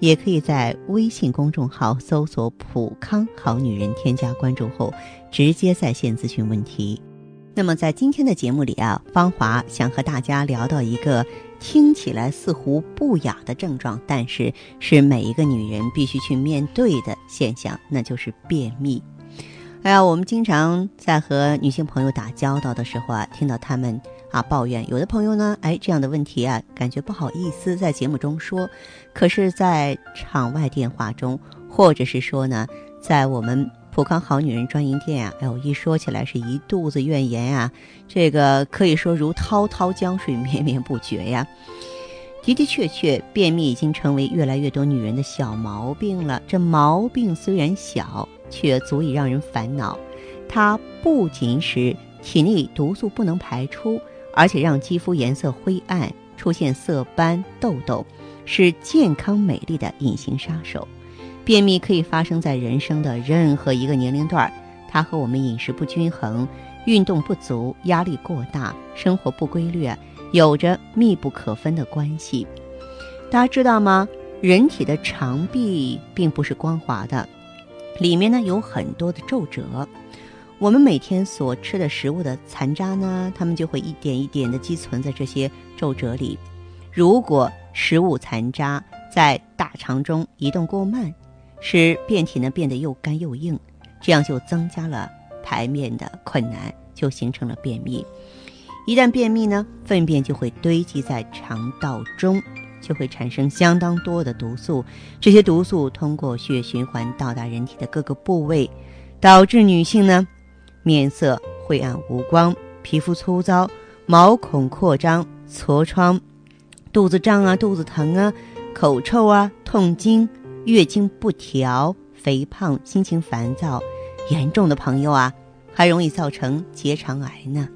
也可以在微信公众号搜索“普康好女人”，添加关注后。直接在线咨询问题。那么在今天的节目里啊，芳华想和大家聊到一个听起来似乎不雅的症状，但是是每一个女人必须去面对的现象，那就是便秘。哎呀，我们经常在和女性朋友打交道的时候啊，听到她们啊抱怨，有的朋友呢，哎这样的问题啊，感觉不好意思在节目中说，可是，在场外电话中，或者是说呢，在我们。普康好女人专营店啊，哎呦，一说起来是一肚子怨言啊，这个可以说如滔滔江水绵绵不绝呀。的的确确，便秘已经成为越来越多女人的小毛病了。这毛病虽然小，却足以让人烦恼。它不仅使体内毒素不能排出，而且让肌肤颜色灰暗，出现色斑、痘痘，是健康美丽的隐形杀手。便秘可以发生在人生的任何一个年龄段，它和我们饮食不均衡、运动不足、压力过大、生活不规律有着密不可分的关系。大家知道吗？人体的肠壁并不是光滑的，里面呢有很多的皱褶。我们每天所吃的食物的残渣呢，它们就会一点一点的积存在这些皱褶里。如果食物残渣在大肠中移动过慢，使便体呢变得又干又硬，这样就增加了排便的困难，就形成了便秘。一旦便秘呢，粪便就会堆积在肠道中，就会产生相当多的毒素。这些毒素通过血液循环到达人体的各个部位，导致女性呢面色晦暗无光、皮肤粗糙、毛孔扩张、痤疮、肚子胀啊、肚子疼啊、口臭啊、痛经。月经不调、肥胖、心情烦躁，严重的朋友啊，还容易造成结肠癌呢。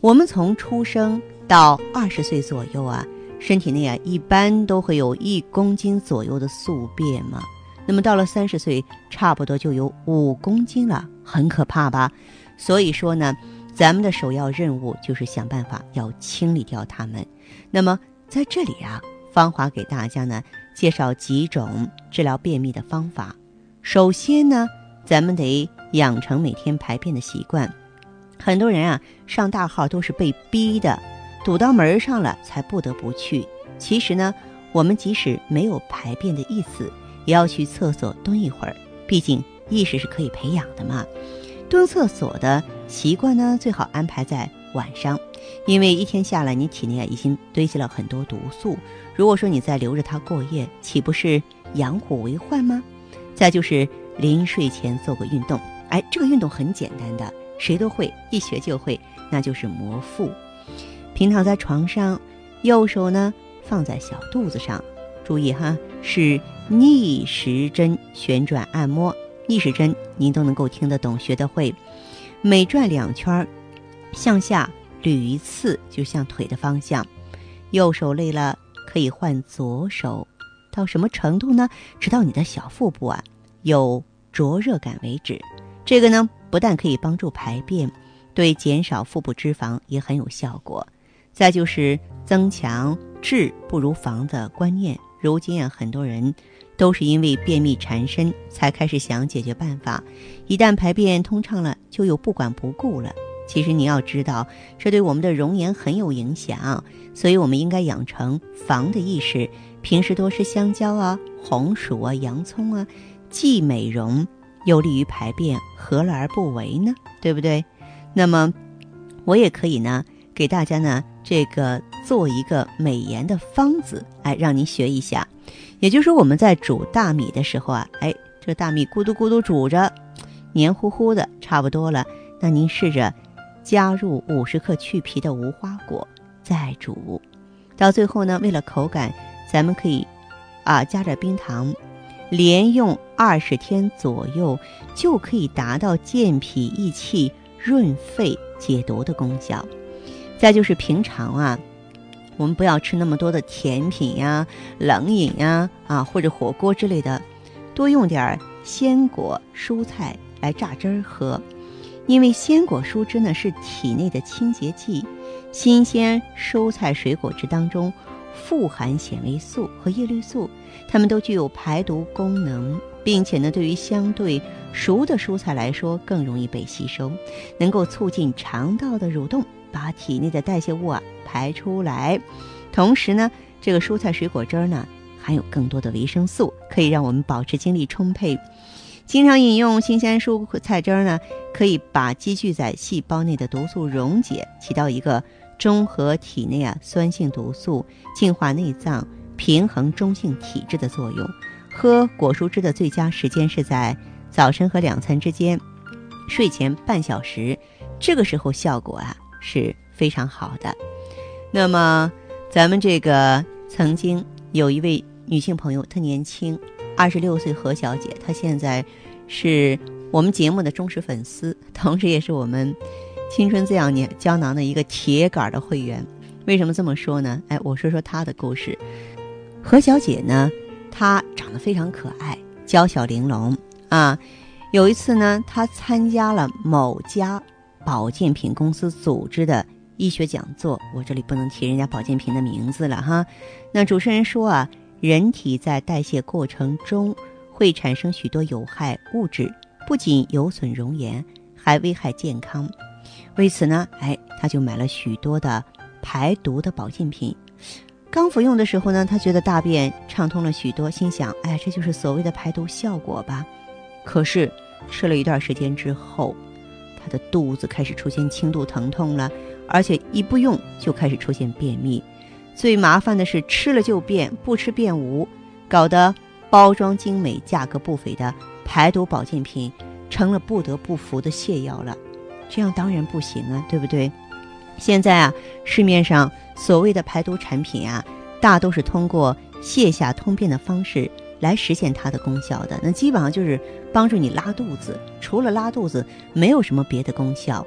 我们从出生到二十岁左右啊，身体内啊一般都会有一公斤左右的宿便嘛。那么到了三十岁，差不多就有五公斤了，很可怕吧？所以说呢，咱们的首要任务就是想办法要清理掉它们。那么在这里啊。芳华给大家呢介绍几种治疗便秘的方法。首先呢，咱们得养成每天排便的习惯。很多人啊上大号都是被逼的，堵到门上了才不得不去。其实呢，我们即使没有排便的意思，也要去厕所蹲一会儿。毕竟意识是可以培养的嘛。蹲厕所的习惯呢，最好安排在晚上，因为一天下来你体内啊已经堆积了很多毒素。如果说你再留着它过夜，岂不是养虎为患吗？再就是临睡前做个运动，哎，这个运动很简单的，谁都会，一学就会，那就是摩腹。平躺在床上，右手呢放在小肚子上，注意哈，是逆时针旋转按摩，逆时针您都能够听得懂，学得会。每转两圈，向下捋一次，就向腿的方向。右手累了。可以换左手，到什么程度呢？直到你的小腹部啊有灼热感为止。这个呢，不但可以帮助排便，对减少腹部脂肪也很有效果。再就是增强治不如防的观念。如今啊，很多人都是因为便秘缠身，才开始想解决办法。一旦排便通畅了，就又不管不顾了。其实你要知道，这对我们的容颜很有影响，所以我们应该养成防的意识。平时多吃香蕉啊、红薯啊、洋葱啊，既美容又利于排便，何乐而不为呢？对不对？那么，我也可以呢，给大家呢这个做一个美颜的方子，哎，让您学一下。也就是说，我们在煮大米的时候啊，哎，这大米咕嘟咕嘟煮着，黏糊糊的，差不多了，那您试着。加入五十克去皮的无花果，再煮，到最后呢，为了口感，咱们可以啊加点冰糖，连用二十天左右，就可以达到健脾益气、润肺解毒的功效。再就是平常啊，我们不要吃那么多的甜品呀、冷饮呀啊，或者火锅之类的，多用点鲜果蔬菜来榨汁儿喝。因为鲜果蔬汁呢是体内的清洁剂，新鲜蔬菜水果汁当中富含纤维素和叶绿素，它们都具有排毒功能，并且呢，对于相对熟的蔬菜来说更容易被吸收，能够促进肠道的蠕动，把体内的代谢物啊排出来。同时呢，这个蔬菜水果汁呢含有更多的维生素，可以让我们保持精力充沛。经常饮用新鲜蔬菜汁呢，可以把积聚在细胞内的毒素溶解，起到一个中和体内啊酸性毒素、净化内脏、平衡中性体质的作用。喝果蔬汁的最佳时间是在早晨和两餐之间，睡前半小时，这个时候效果啊是非常好的。那么，咱们这个曾经有一位女性朋友，她年轻。二十六岁何小姐，她现在是我们节目的忠实粉丝，同时也是我们青春滋养年胶囊的一个铁杆的会员。为什么这么说呢？哎，我说说她的故事。何小姐呢，她长得非常可爱，娇小玲珑啊。有一次呢，她参加了某家保健品公司组织的医学讲座，我这里不能提人家保健品的名字了哈。那主持人说啊。人体在代谢过程中会产生许多有害物质，不仅有损容颜，还危害健康。为此呢，哎，他就买了许多的排毒的保健品。刚服用的时候呢，他觉得大便畅通了许多，心想：哎，这就是所谓的排毒效果吧。可是吃了一段时间之后，他的肚子开始出现轻度疼痛了，而且一不用就开始出现便秘。最麻烦的是吃了就变，不吃变无，搞得包装精美、价格不菲的排毒保健品成了不得不服的泻药了。这样当然不行啊，对不对？现在啊，市面上所谓的排毒产品啊，大都是通过泻下通便的方式来实现它的功效的。那基本上就是帮助你拉肚子，除了拉肚子，没有什么别的功效。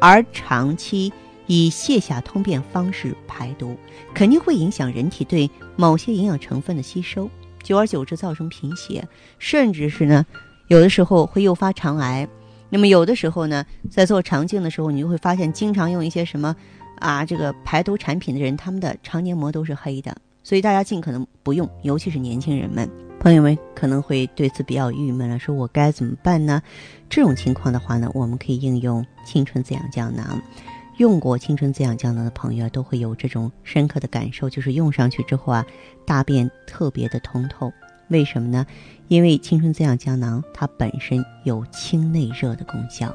而长期。以泻下通便方式排毒，肯定会影响人体对某些营养成分的吸收，久而久之造成贫血，甚至是呢，有的时候会诱发肠癌。那么有的时候呢，在做肠镜的时候，你就会发现，经常用一些什么啊这个排毒产品的人，他们的肠黏膜都是黑的。所以大家尽可能不用，尤其是年轻人们。朋友们可能会对此比较郁闷了，说我该怎么办呢？这种情况的话呢，我们可以应用青春滋养胶囊。用过青春滋养胶囊的朋友都会有这种深刻的感受，就是用上去之后啊，大便特别的通透。为什么呢？因为青春滋养胶囊它本身有清内热的功效。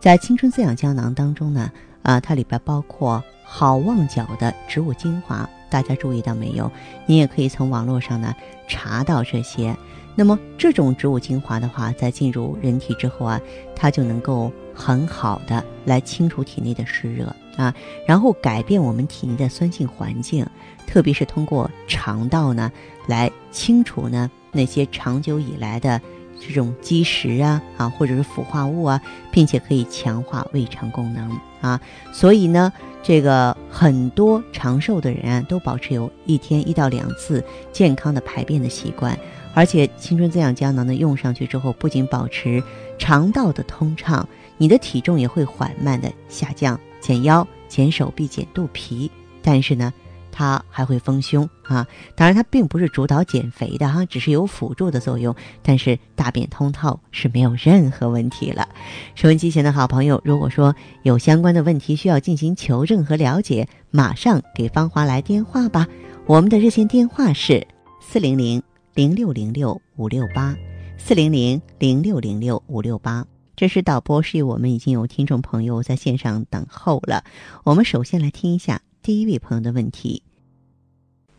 在青春滋养胶囊当中呢，啊，它里边包括好望角的植物精华，大家注意到没有？你也可以从网络上呢查到这些。那么这种植物精华的话，在进入人体之后啊，它就能够。很好的来清除体内的湿热啊，然后改变我们体内的酸性环境，特别是通过肠道呢来清除呢那些长久以来的这种积食啊啊或者是腐化物啊，并且可以强化胃肠功能啊。所以呢，这个很多长寿的人啊都保持有一天一到两次健康的排便的习惯，而且青春滋养胶囊呢用上去之后，不仅保持肠道的通畅。你的体重也会缓慢的下降，减腰、减手臂、减肚皮，但是呢，它还会丰胸啊。当然，它并不是主导减肥的哈，只是有辅助的作用。但是大便通透是没有任何问题了。收音机前的好朋友，如果说有相关的问题需要进行求证和了解，马上给芳华来电话吧。我们的热线电话是四零零零六零六五六八，四零零零六零六五六八。这是导播示意我们已经有听众朋友在线上等候了。我们首先来听一下第一位朋友的问题。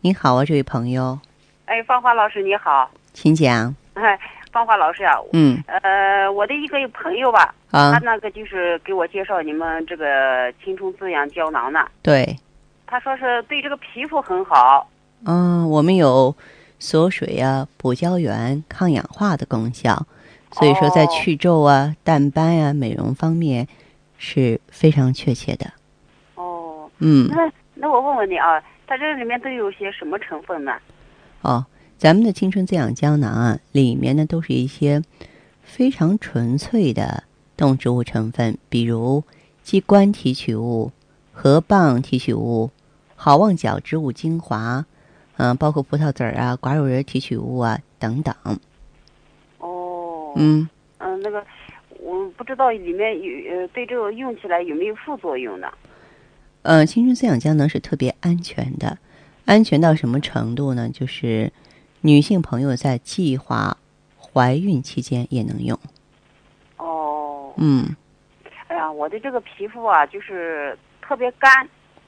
你好啊，这位朋友。哎，芳华老师你好，请讲。哎，芳华老师啊，嗯，呃，我的一个朋友吧，啊，他那个就是给我介绍你们这个青春滋养胶囊呢。对。他说是对这个皮肤很好。嗯，我们有锁水啊、补胶原、抗氧化的功效。所以说，在去皱啊、淡斑啊、美容方面，是非常确切的。哦，嗯，那那我问问你啊，它这里面都有些什么成分呢？哦，咱们的青春滋养胶囊啊，里面呢都是一些非常纯粹的动植物成分，比如鸡冠提取物、河蚌提取物、好望角植物精华，嗯、包括葡萄籽儿啊、寡肉仁提取物啊等等。哦，嗯，嗯，那个我不知道里面有呃对这个用起来有没有副作用呢？呃，青春滋养胶囊是特别安全的，安全到什么程度呢？就是女性朋友在计划怀孕期间也能用。哦，嗯，哎呀，我的这个皮肤啊，就是特别干，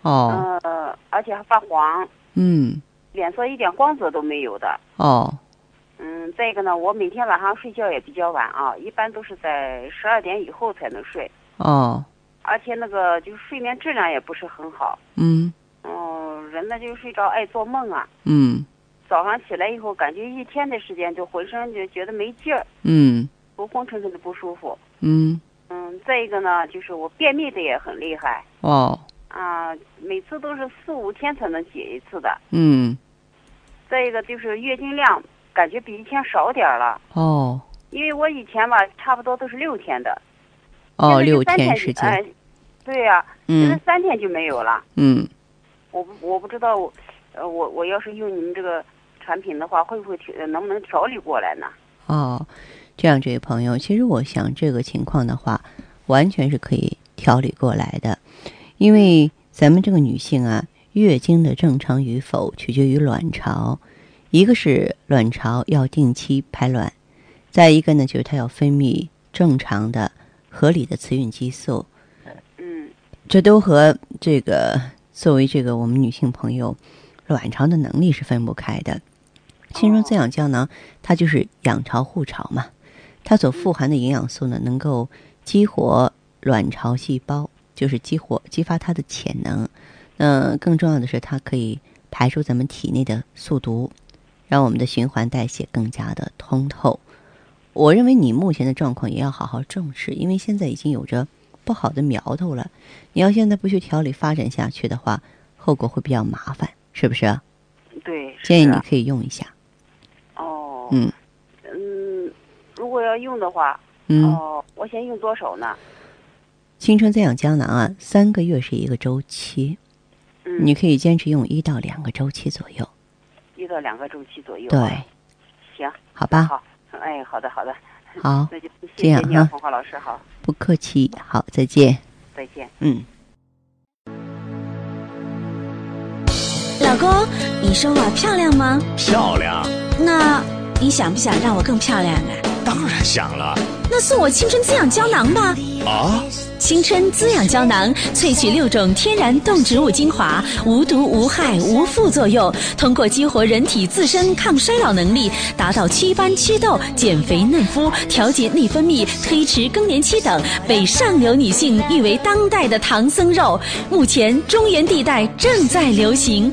哦，呃，而且还发黄，嗯，脸色一点光泽都没有的。哦，嗯，再一个呢，我每天晚上睡觉也比较晚啊，一般都是在十二点以后才能睡，哦，而且那个就是睡眠质量也不是很好。嗯，嗯，人呢就睡着爱做梦啊，嗯，早上起来以后感觉一天的时间就浑身就觉得没劲儿，嗯，都昏沉沉的不舒服。嗯，嗯，再一个呢，就是我便秘的也很厉害。哦，啊，每次都是四五天才能解一次的。嗯，再一个就是月经量感觉比以前少点儿了，哦，因为我以前吧差不多都是六天的，哦，六天天时间，哎，对呀、嗯，三天就没有了。嗯，我不我不知道我，呃，我我要是用你们这个产品的话，会不会调能不能调理过来呢？哦，这样，这位朋友，其实我想这个情况的话，完全是可以调理过来的，因为咱们这个女性啊，月经的正常与否取决于卵巢，一个是卵巢要定期排卵，再一个呢就是它要分泌正常的、合理的雌孕激素，嗯这都和这个作为这个我们女性朋友卵巢的能力是分不开的。青春滋养胶囊它就是养巢护巢嘛，它所富含的营养素呢，能够激活卵巢细胞，就是激活激发它的潜能。那更重要的是，它可以排出咱们体内的宿毒，让我们的循环代谢更加的通透。我认为你目前的状况也要好好重视，因为现在已经有着不好的苗头了。你要现在不去调理，发展下去的话，后果会比较麻烦，是不是？对，建议你可以用一下。哦，嗯嗯，如果要用的话，嗯，哦，我先用多少呢？青春滋养胶囊啊，三个月是一个周期，嗯，你可以坚持用一到两个周期左右。一到两个周期左右。对，行，好吧，好，哎，好的好的，好，那就谢这样谢你啊，哈红花老师，好，不客气，好，再见。再见。嗯。老公，你说我漂亮吗？漂亮，那你想不想让我更漂亮啊？当然想了那送我青春滋养胶囊吧。啊！青春滋养胶囊萃取六种天然动植物精华，无毒无害无副作用，通过激活人体自身抗衰老能力，达到祛斑祛痘、减肥嫩肤、调节内分泌、推迟更年期等，被上流女性誉为当代的唐僧肉。目前中原地带正在流行。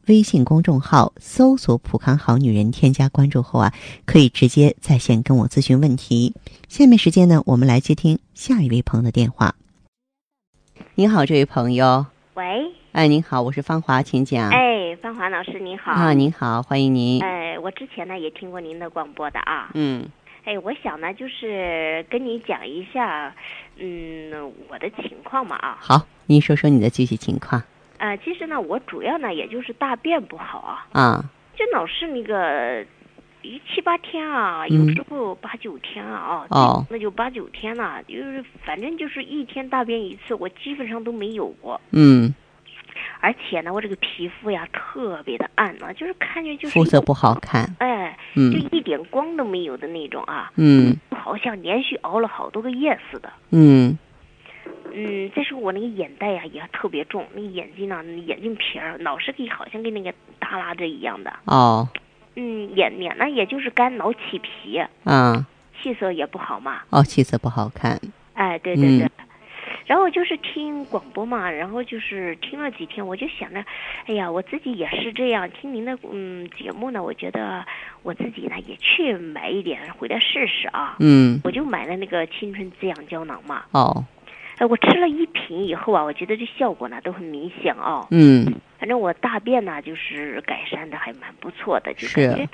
微信公众号搜索“普康好女人”，添加关注后啊，可以直接在线跟我咨询问题。下面时间呢，我们来接听下一位朋友的电话。您好，这位朋友。喂，哎，您好，我是芳华，请讲。哎，芳华老师您好。啊，您好，欢迎您。哎，我之前呢也听过您的广播的啊。嗯哎，我想呢就是跟你讲一下，嗯，我的情况嘛啊。好，您说说你的具体情况呃，其实呢，我主要呢也就是大便不好啊，啊。就老是那个一七八天啊，嗯有时候八九天啊，啊，哦那就八九天了、就是反正就是一天大便一次，我基本上都没有过。嗯，而且呢，我这个皮肤呀特别的暗啊，就是看着就是肤色不好看。哎，嗯就一点光都没有的那种啊，嗯好像连续熬了好多个夜似的。嗯嗯，再说我那个眼袋呀、也特别重，那个眼睛呢，眼睛皮儿老是给好像跟那个耷拉着一样的。哦，嗯，眼脸呢也就是干老起皮，啊，气色也不好嘛。哦，气色不好看。哎，对对对。嗯然后就是听广播嘛，然后就是听了几天，我就想着，哎呀，我自己也是这样，听您的嗯节目呢，我觉得我自己呢也去买一点回来试试啊。嗯，我就买了那个青春滋养胶囊嘛，哦，哎，我吃了一瓶以后啊，我觉得这效果呢都很明显哦。嗯，反正我大便呢就是改善的还蛮不错的，就感觉是，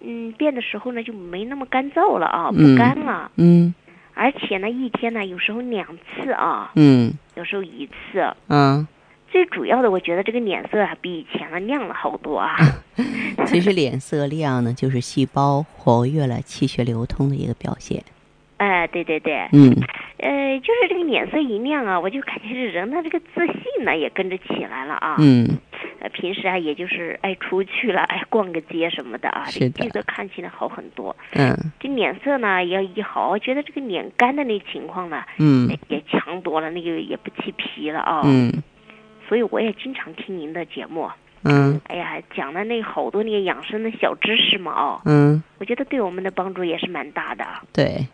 嗯便的时候呢就没那么干燥了啊，嗯不干了。嗯而且呢，一天呢，有时候两次啊，嗯有时候一次。嗯，最主要的，我觉得这个脸色啊，比以前呢亮了好多啊。其实脸色亮呢，就是细胞活跃了，气血流通的一个表现。哎，对对对，嗯。呃，就是这个脸色一亮啊，我就感觉这人的这个自信呢也跟着起来了啊。嗯，呃，平时啊，也就是爱出去了，哎逛个街什么的啊，这个气色看起来好很多。嗯。这脸色呢也一好，我觉得这个脸干的那情况呢，嗯。也强多了，那个也不起皮了啊。嗯。所以我也经常听您的节目。嗯。哎呀，讲的那好多那个养生的小知识嘛，哦，嗯，我觉得对我们的帮助也是蛮大的。对，哎，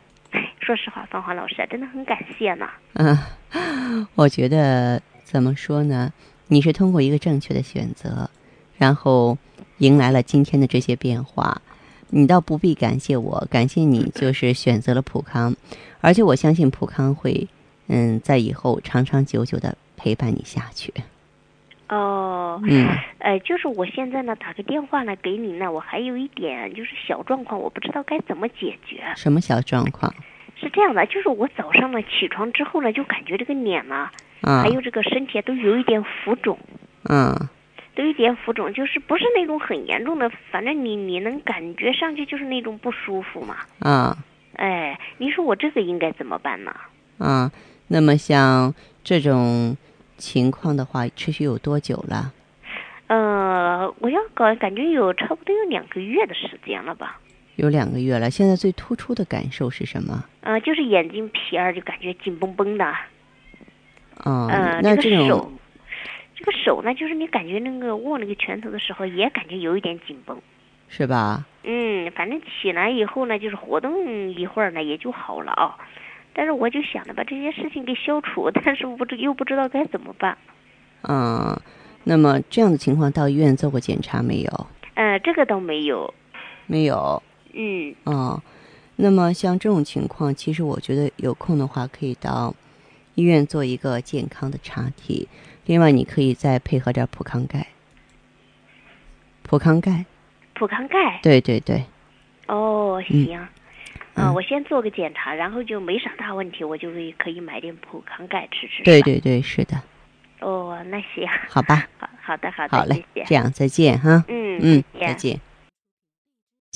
说实话，芳华老师啊，真的很感谢呢。嗯，我觉得怎么说呢？你是通过一个正确的选择，然后迎来了今天的这些变化。你倒不必感谢我，感谢你就是选择了普康，而且我相信普康会，嗯，在以后长长久久的陪伴你下去。哦，嗯呃，就是我现在呢打个电话呢给你呢，我还有一点就是小状况，我不知道该怎么解决。什么小状况？是这样的，就是我早上呢起床之后呢，就感觉这个脸呢，啊还有这个身体啊都有一点浮肿，嗯都有一点浮肿，就是不是那种很严重的，反正你你能感觉上去就是那种不舒服嘛。嗯哎，你说我这个应该怎么办呢？啊，那么像这种情况的话，持续有多久了？呃，我要搞，感觉有差不多有两个月的时间了吧。有两个月了。现在最突出的感受是什么？呃，就是眼睛皮儿就感觉紧绷绷的。哦，呃，那这个手种，这个手呢，就是你感觉那个握那个拳头的时候，也感觉有一点紧绷。是吧？嗯，反正起来以后呢，就是活动一会儿呢，也就好了啊。但是我就想着把这些事情给消除，但是我不知又不知道该怎么办。嗯，那么这样的情况到医院做过检查没有？呃，这个倒没有。没有。嗯哦，那么像这种情况，其实我觉得有空的话可以到医院做一个健康的查体。另外，你可以再配合点普康钙。普康钙，普康钙。对对对，哦，嗯行。啊、嗯我先做个检查，然后就没啥大问题，我就会可以买点普康钙吃吃。对对对，是的，哦，那行。好吧，好好的好的，好嘞谢，谢。这样再见哈。嗯嗯，再再见。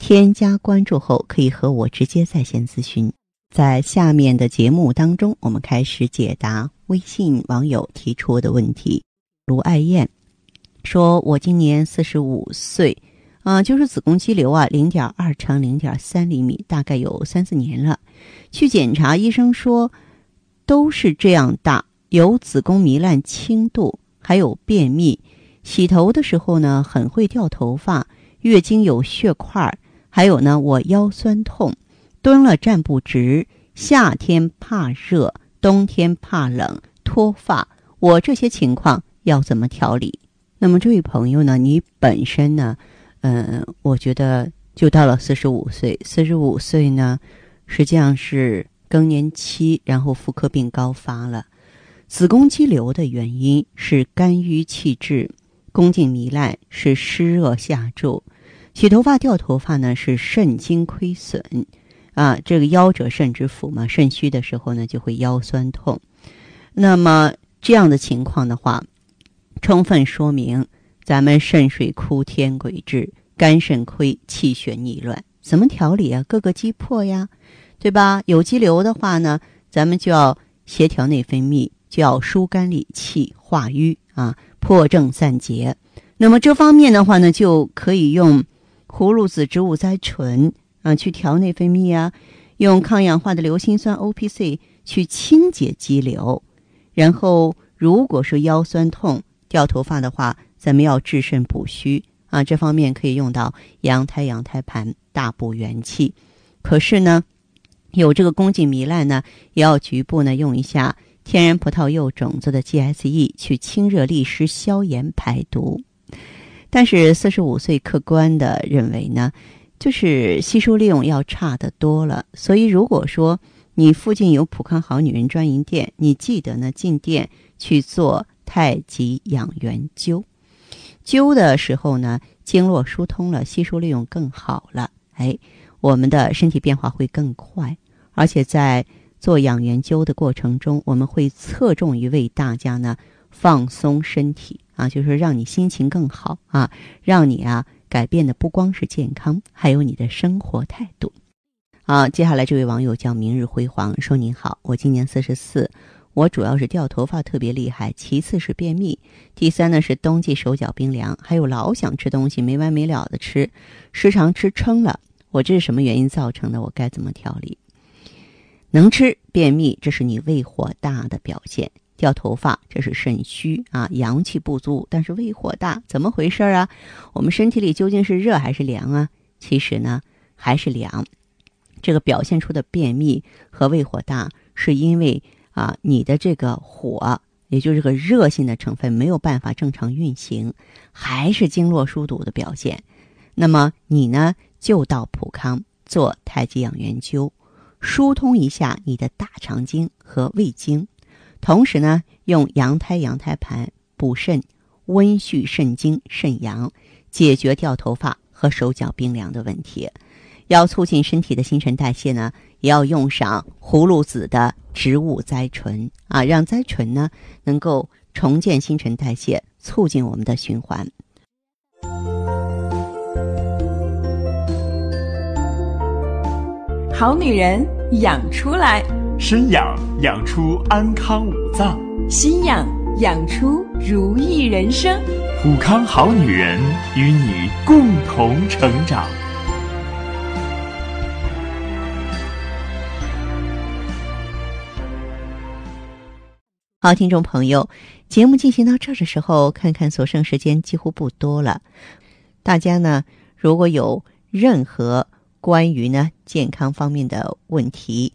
添加关注后可以和我直接在线咨询。在下面的节目当中，我们开始解答微信网友提出的问题。卢爱燕说：“我今年四十五岁，啊、就是子宫肌瘤啊，零点二乘零点三厘米，大概有三四年了。去检查，医生说都是这样大，有子宫糜烂轻度，还有便秘。洗头的时候呢，很会掉头发。”月经有血块，还有呢，我腰酸痛，蹲了站不直，夏天怕热，冬天怕冷，脱发，我这些情况要怎么调理？那么这位朋友呢，你本身呢，嗯、我觉得就到了四十五岁，四十五岁呢，实际上是更年期，然后妇科病高发了。子宫肌瘤的原因是肝郁气滞。宫颈糜烂是湿热下注，洗头发掉头发呢是肾精亏损，啊，这个腰者肾之府嘛，肾虚的时候呢就会腰酸痛。那么这样的情况的话，充分说明咱们肾水枯天鬼至，肝肾亏，气血逆乱，怎么调理啊？各个击破呀，对吧？有肌瘤的话呢，咱们就要协调内分泌，就要疏肝理气、化瘀啊，破症散结。那么这方面的话呢，就可以用葫芦籽植物甾醇啊去调内分泌啊，用抗氧化的硫辛酸 O P C 去清洁肌瘤。然后，如果说腰酸痛、掉头发的话，咱们要治肾补虚啊，这方面可以用到羊胎、羊胎盘，大补元气。可是呢，有这个宫颈糜烂呢，也要局部呢用一下天然葡萄柚种子的 GSE 去清热利湿、消炎排毒。但是四十五岁客观的认为呢，就是吸收利用要差得多了。所以如果说你附近有普康好女人专营店，你记得呢进店去做太极养元灸。灸的时候呢，经络疏通了，吸收利用更好了，哎，我们的身体变化会更快。而且在做养元灸的过程中，我们会侧重于为大家呢放松身体啊，就是让你心情更好啊，让你啊改变的不光是健康，还有你的生活态度。啊，接下来这位网友叫明日辉煌，说您好，我今年四十四。我主要是掉头发特别厉害，其次是便秘，第三呢是冬季手脚冰凉，还有老想吃东西没完没了的吃，时常吃撑了。我这是什么原因造成的？我该怎么调理？能吃便秘，这是你胃火大的表现；掉头发，这是肾虚啊，阳气不足。但是胃火大，怎么回事啊？我们身体里究竟是热还是凉啊？其实呢，还是凉。这个表现出的便秘和胃火大，是因为。啊，你的这个火，也就是个热性的成分没有办法正常运行，还是经络疏堵的表现。那么你呢，就到普康做太极养元灸，疏通一下你的大肠经和胃经，同时呢，用羊胎羊胎盘补肾、温煦肾经、肾阳，解决掉头发和手脚冰凉的问题。要促进身体的新陈代谢呢，也要用上葫芦籽的植物甾醇啊，让甾醇呢能够重建新陈代谢，促进我们的循环。好女人养出来，身养养出安康五脏，心养养出如意人生。普康好女人与你共同成长。好，听众朋友，节目进行到这儿的时候，看看所剩时间几乎不多了。大家呢，如果有任何关于呢健康方面的问题，